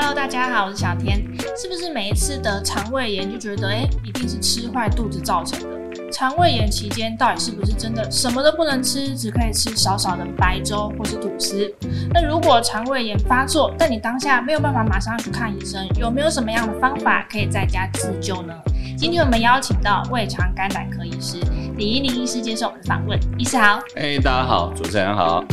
Hello，大家好，我是小天。是不是每一次得肠胃炎就觉得，哎，一定是吃坏肚子造成的？肠胃炎期间到底是不是真的什么都不能吃，只可以吃少少的白粥或是吐司？那如果肠胃炎发作，但你当下没有办法马上去看医生，有没有什么样的方法可以在家自救呢？今天我们邀请到胃肠肝胆科医师李一宁医师接受我们的访问。医师好，哎，大家好，主持人好。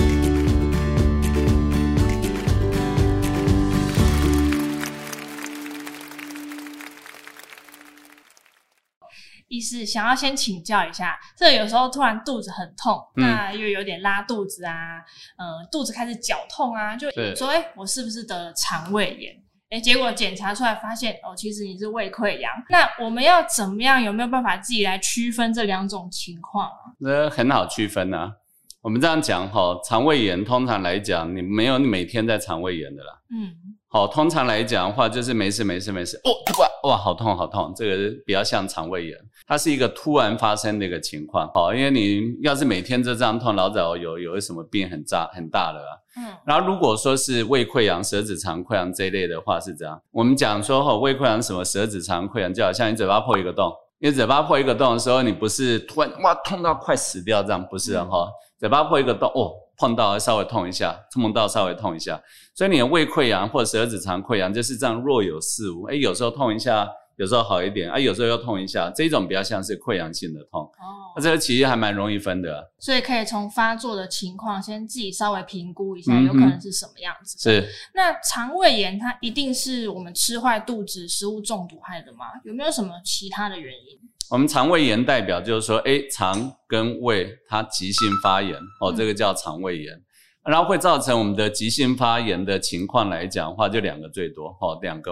医师想要先请教一下，这有时候突然肚子很痛，嗯、那又有点拉肚子啊，呃，肚子开始绞痛啊，就说哎，我是不是得了肠胃炎？哎，结果检查出来发现哦，其实你是胃溃疡。那我们要怎么样？有没有办法自己来区分这两种情况啊？那很好区分啊。我们这样讲哈，肠胃炎通常来讲，你没有你每天在肠胃炎的啦。嗯。好，通常来讲的话，就是没事没事没事。哦，哇哇，好痛好痛，这个比较像肠胃炎，它是一个突然发生的一个情况。好，因为你要是每天都这样痛，老早有有什么病很大很大的啊。嗯。然后如果说是胃溃疡、舌子肠溃疡这一类的话，是这样。我们讲说哈，胃溃疡什么舌子肠溃疡，就好像你嘴巴破一个洞，你嘴巴破一个洞的时候，你不是突然哇痛到快死掉这样，不是哈？嗯、嘴巴破一个洞哦。碰到稍微痛一下，碰到稍微痛一下，所以你的胃溃疡或者十二指肠溃疡就是这样若有似无，哎，有时候痛一下，有时候好一点，啊，有时候又痛一下，这种比较像是溃疡性的痛。哦，那这个其实还蛮容易分的。所以可以从发作的情况先自己稍微评估一下，有可能是什么样子。是。那肠胃炎它一定是我们吃坏肚子、食物中毒害的吗？有没有什么其他的原因？我们肠胃炎代表就是说，诶，肠跟胃它急性发炎，哦，这个叫肠胃炎，嗯、然后会造成我们的急性发炎的情况来讲的话，就两个最多，哦，两个，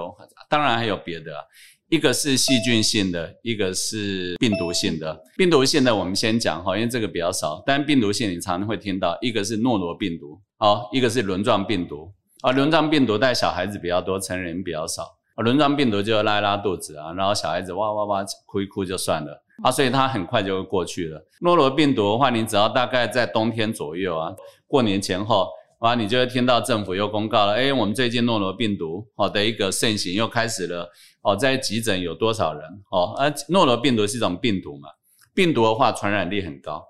当然还有别的，一个是细菌性的，一个是病毒性的。病毒性的我们先讲哈，因为这个比较少，但病毒性你常常会听到，一个是诺罗病毒，哦，一个是轮状病毒，啊，轮状病毒带小孩子比较多，成人比较少。轮状病毒就拉一拉肚子啊，然后小孩子哇哇哇哭一哭就算了啊，所以它很快就会过去了。诺罗病毒的话，你只要大概在冬天左右啊，过年前后啊，你就会听到政府又公告了，诶，我们最近诺罗病毒好的一个盛行又开始了哦，在急诊有多少人哦？而诺罗病毒是一种病毒嘛，病毒的话传染力很高，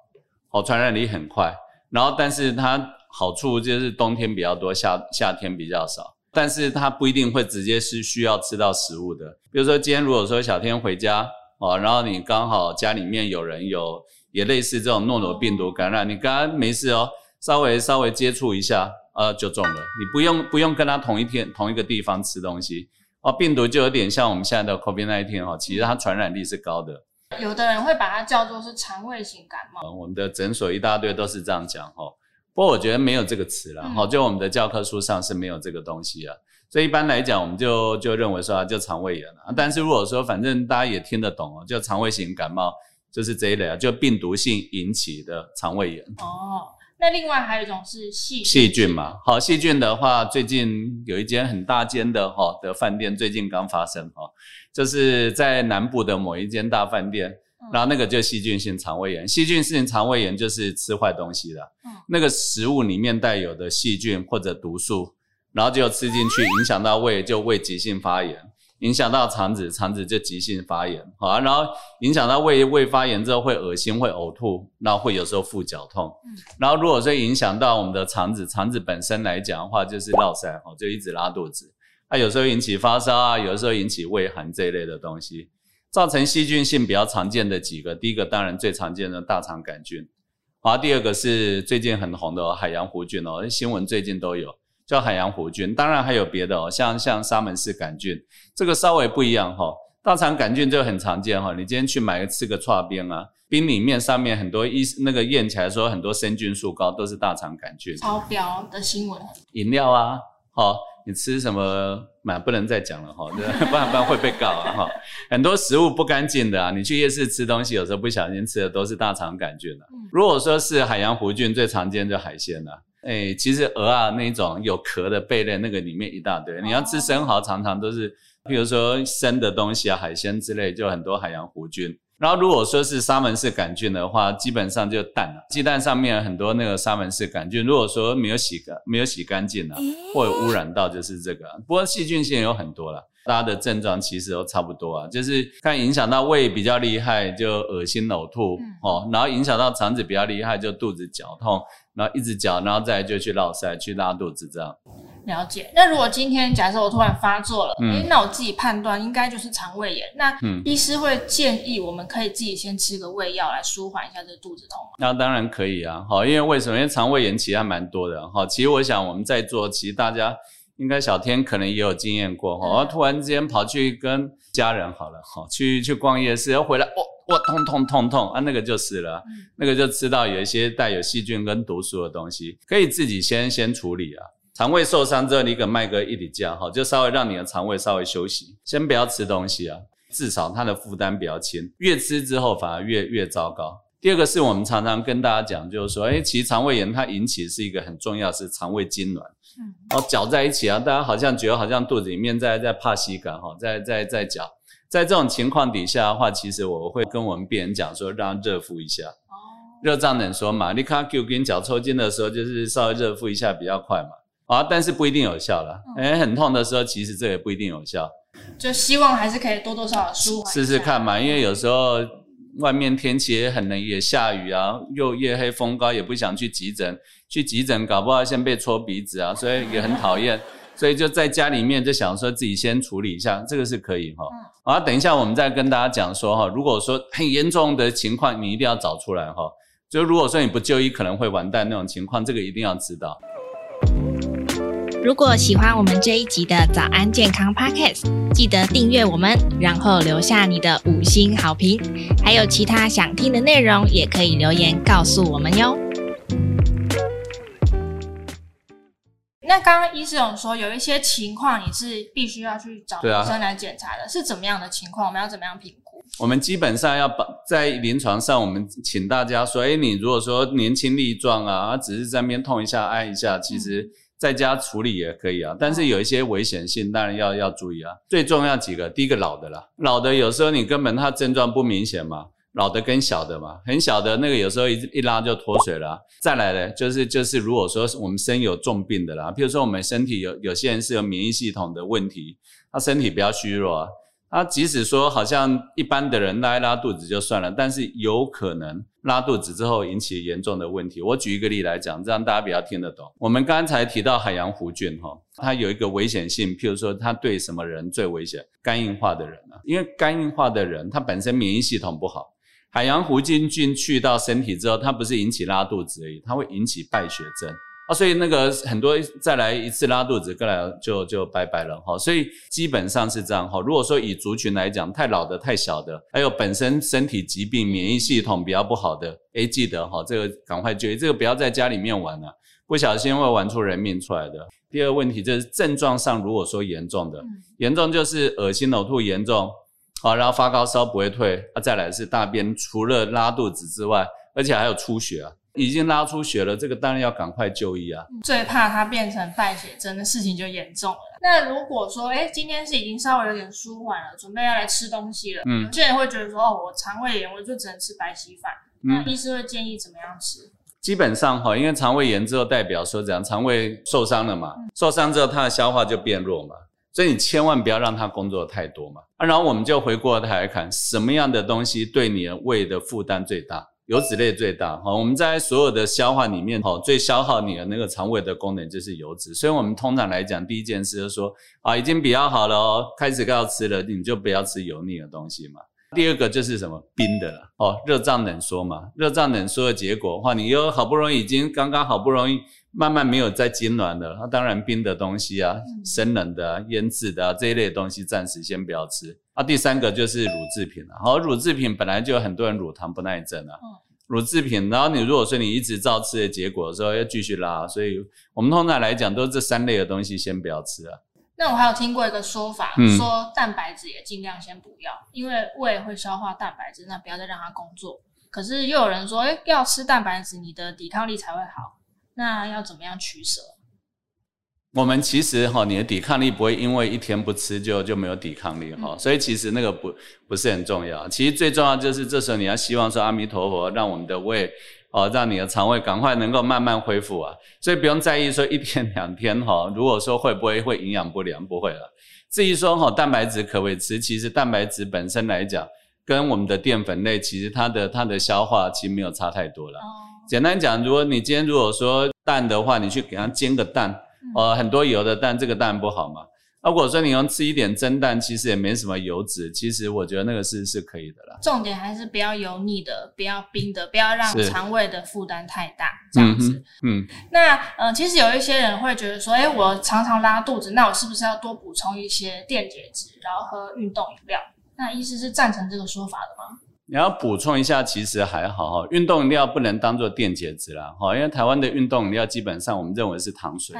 哦，传染力很快，然后但是它好处就是冬天比较多，夏夏天比较少。但是它不一定会直接是需要吃到食物的，比如说今天如果说小天回家哦，然后你刚好家里面有人有也类似这种诺罗病毒感染，你刚刚没事哦，稍微稍微接触一下，呃，就中了。你不用不用跟他同一天同一个地方吃东西哦，病毒就有点像我们现在的 COVID-19 哦，其实它传染力是高的。有的人会把它叫做是肠胃型感冒。我们的诊所一大堆都是这样讲哦。不过我觉得没有这个词了，哈、嗯，就我们的教科书上是没有这个东西啊，所以一般来讲，我们就就认为说啊，就肠胃炎啊。但是如果说反正大家也听得懂哦，就肠胃型感冒就是这一类啊，就病毒性引起的肠胃炎。哦，那另外还有一种是细细菌嘛，好，细菌的话，最近有一间很大间的哈的饭店，最近刚发生哈，就是在南部的某一间大饭店。然后那个就细菌性肠胃炎，细菌性肠胃炎就是吃坏东西了。嗯，那个食物里面带有的细菌或者毒素，然后就吃进去，影响到胃，就胃急性发炎；影响到肠子，肠子就急性发炎。好啊，然后影响到胃，胃发炎之后会恶心，会呕吐，然后会有时候腹绞痛。嗯，然后如果说影响到我们的肠子，肠子本身来讲的话，就是落塞，哦，就一直拉肚子。它有时候引起发烧啊，有时候引起胃寒这一类的东西。造成细菌性比较常见的几个，第一个当然最常见的大肠杆菌，然后第二个是最近很红的海洋弧菌哦，新闻最近都有叫海洋弧菌，当然还有别的哦，像像沙门氏杆菌，这个稍微不一样哈。大肠杆菌就很常见哈，你今天去买吃个串冰啊，冰里面上面很多一那个验起来说很多生菌素高，都是大肠杆菌。超标的新闻。饮料啊，好。你吃什么买？不能再讲了哈，不然不然会被告啊哈。很多食物不干净的啊，你去夜市吃东西，有时候不小心吃的都是大肠杆菌了。如果说是海洋弧菌，最常见就海鲜了。哎，其实鹅啊那种有壳的贝类，那个里面一大堆。你要吃生蚝，常常都是，比如说生的东西啊，海鲜之类，就很多海洋弧菌。然后如果说是沙门氏杆菌的话，基本上就蛋了，鸡蛋上面很多那个沙门氏杆菌，如果说没有洗干没有洗干净啊，或者污染到，就是这个。不过细菌性有很多了。大家的症状其实都差不多啊，就是看影响到胃比较厉害，就恶心呕吐、嗯、哦，然后影响到肠子比较厉害，就肚子绞痛，然后一直绞，然后再就去落塞，去拉肚子这样。了解。那如果今天假设我突然发作了，嗯、诶那我自己判断应该就是肠胃炎，那医师会建议我们可以自己先吃个胃药来舒缓一下这个肚子痛。那当然可以啊，好，因为为什么？因为肠胃炎其实还蛮多的，哈，其实我想我们在座，其实大家。应该小天可能也有经验过哈，然后突然之间跑去跟家人好了哈，去去逛夜市，然后回来，哦，哇，痛痛痛痛啊，那个就是了，那个就知道有一些带有细菌跟毒素的东西，可以自己先先处理啊。肠胃受伤之后，你给麦哥一滴酱哈，就稍微让你的肠胃稍微休息，先不要吃东西啊，至少它的负担比较轻，越吃之后反而越越糟糕。第二个是我们常常跟大家讲，就是说，哎，其实肠胃炎它引起是一个很重要是肠胃痉挛。嗯，然后搅在一起啊，大家好像觉得好像肚子里面在在怕吸感哈，在在在搅，在这种情况底下的话，其实我会跟我们病人讲说，让热敷一下。哦，热胀冷缩嘛，你看给你脚抽筋的时候，就是稍微热敷一下比较快嘛。啊，但是不一定有效了。哎，很痛的时候，其实这也不一定有效。就希望还是可以多多少少舒缓。试试看嘛，因为有时候。外面天气也很冷，也下雨啊，又夜黑风高，也不想去急诊。去急诊搞不好先被戳鼻子啊，所以也很讨厌。所以就在家里面就想说自己先处理一下，这个是可以哈。好，等一下我们再跟大家讲说哈，如果说很严重的情况，你一定要找出来哈。就如果说你不就医可能会完蛋那种情况，这个一定要知道。如果喜欢我们这一集的早安健康 Podcast，记得订阅我们，然后留下你的五星好评。还有其他想听的内容，也可以留言告诉我们哟。那刚刚医师有说，有一些情况你是必须要去找医生来检查的，啊、是怎么样的情况？我们要怎么样评估？我们基本上要把在临床上，我们请大家说，哎，你如果说年轻力壮啊，只是在那边痛一下、按一下，其实。在家处理也可以啊，但是有一些危险性，当然要要注意啊。最重要几个，第一个老的啦，老的有时候你根本他症状不明显嘛，老的跟小的嘛，很小的那个有时候一一拉就脱水了啊。再来呢，就是就是如果说我们身有重病的啦，譬如说我们身体有有些人是有免疫系统的问题，他身体比较虚弱啊。他即使说好像一般的人拉一拉肚子就算了，但是有可能拉肚子之后引起严重的问题。我举一个例来讲，这样大家比较听得懂。我们刚才提到海洋弧菌哈，它有一个危险性，譬如说它对什么人最危险？肝硬化的人啊，因为肝硬化的人他本身免疫系统不好，海洋弧菌菌去到身体之后，它不是引起拉肚子而已，它会引起败血症。啊，所以那个很多再来一次拉肚子，过来就就拜拜了哈。所以基本上是这样哈。如果说以族群来讲，太老的、太小的，还有本身身体疾病、免疫系统比较不好的，诶，记得哈，这个赶快就医，这个不要在家里面玩了，不小心会玩出人命出来的。第二个问题就是症状上，如果说严重的，严重就是恶心呕吐严重，好，然后发高烧不会退，啊，再来是大便除了拉肚子之外，而且还有出血啊。已经拉出血了，这个当然要赶快就医啊！最怕它变成败血症的事情就严重了。那如果说，哎，今天是已经稍微有点舒缓了，准备要来吃东西了，嗯，有些人会觉得说，哦，我肠胃炎，我就只能吃白稀饭。嗯，那医师会建议怎么样吃？基本上哈，因为肠胃炎之后代表说，怎样肠胃受伤了嘛，嗯、受伤之后它的消化就变弱嘛，所以你千万不要让它工作太多嘛。啊，然后我们就回过头来看，什么样的东西对你的胃的负担最大？油脂类最大，哈，我们在所有的消化里面，哈，最消耗你的那个肠胃的功能就是油脂，所以我们通常来讲，第一件事就是说，啊，已经比较好了哦，开始要吃了，你就不要吃油腻的东西嘛。第二个就是什么冰的了，哦，热胀冷缩嘛，热胀冷缩的结果的话，你又好不容易已经刚刚好不容易。慢慢没有再痉挛了，那当然冰的东西啊，生冷的、啊、腌制的啊这一类的东西暂时先不要吃。啊，第三个就是乳制品了。好，乳制品本来就有很多人乳糖不耐症啊，乳制品，然后你如果说你一直照吃的结果的时候要继续拉，所以我们通常来讲都是这三类的东西先不要吃啊。那我还有听过一个说法，说蛋白质也尽量先不要，因为胃会消化蛋白质，那不要再让它工作。可是又有人说，诶，要吃蛋白质，你的抵抗力才会好。那要怎么样取舍？我们其实哈，你的抵抗力不会因为一天不吃就就没有抵抗力哈，嗯、所以其实那个不不是很重要。其实最重要就是这时候你要希望说阿弥陀佛，让我们的胃哦，让你的肠胃赶快能够慢慢恢复啊。所以不用在意说一天两天哈，如果说会不会会营养不良，不会了。至于说哈蛋白质可不可以吃，其实蛋白质本身来讲，跟我们的淀粉类其实它的它的消化其实没有差太多了。哦、简单讲，如果你今天如果说蛋的话，你去给它煎个蛋。呃，很多油的蛋，这个蛋不好嘛。如果说你用吃一点蒸蛋，其实也没什么油脂，其实我觉得那个是是可以的啦。重点还是不要油腻的，不要冰的，不要让肠胃的负担太大，是这样子。嗯，嗯那呃，其实有一些人会觉得说，哎，我常常拉肚子，那我是不是要多补充一些电解质，然后喝运动饮料？那医师是赞成这个说法的吗？你要补充一下，其实还好哈。运动饮料不能当做电解质啦，哈，因为台湾的运动饮料基本上我们认为是糖水。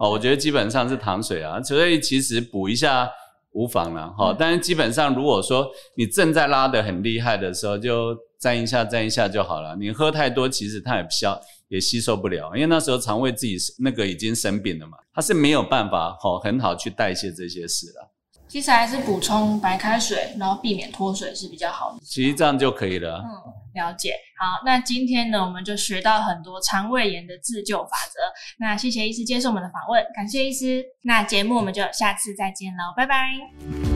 哦，我觉得基本上是糖水啊，所以其实补一下无妨了哈。但是基本上，如果说你正在拉得很厉害的时候，就沾一下沾一下就好了。你喝太多，其实它也消也吸收不了，因为那时候肠胃自己那个已经生病了嘛，它是没有办法好很好去代谢这些事了。其实还是补充白开水，然后避免脱水是比较好的。其实这样就可以了。嗯，了解。好，那今天呢，我们就学到很多肠胃炎的自救法则。那谢谢医师接受我们的访问，感谢医师。那节目我们就下次再见喽，拜拜。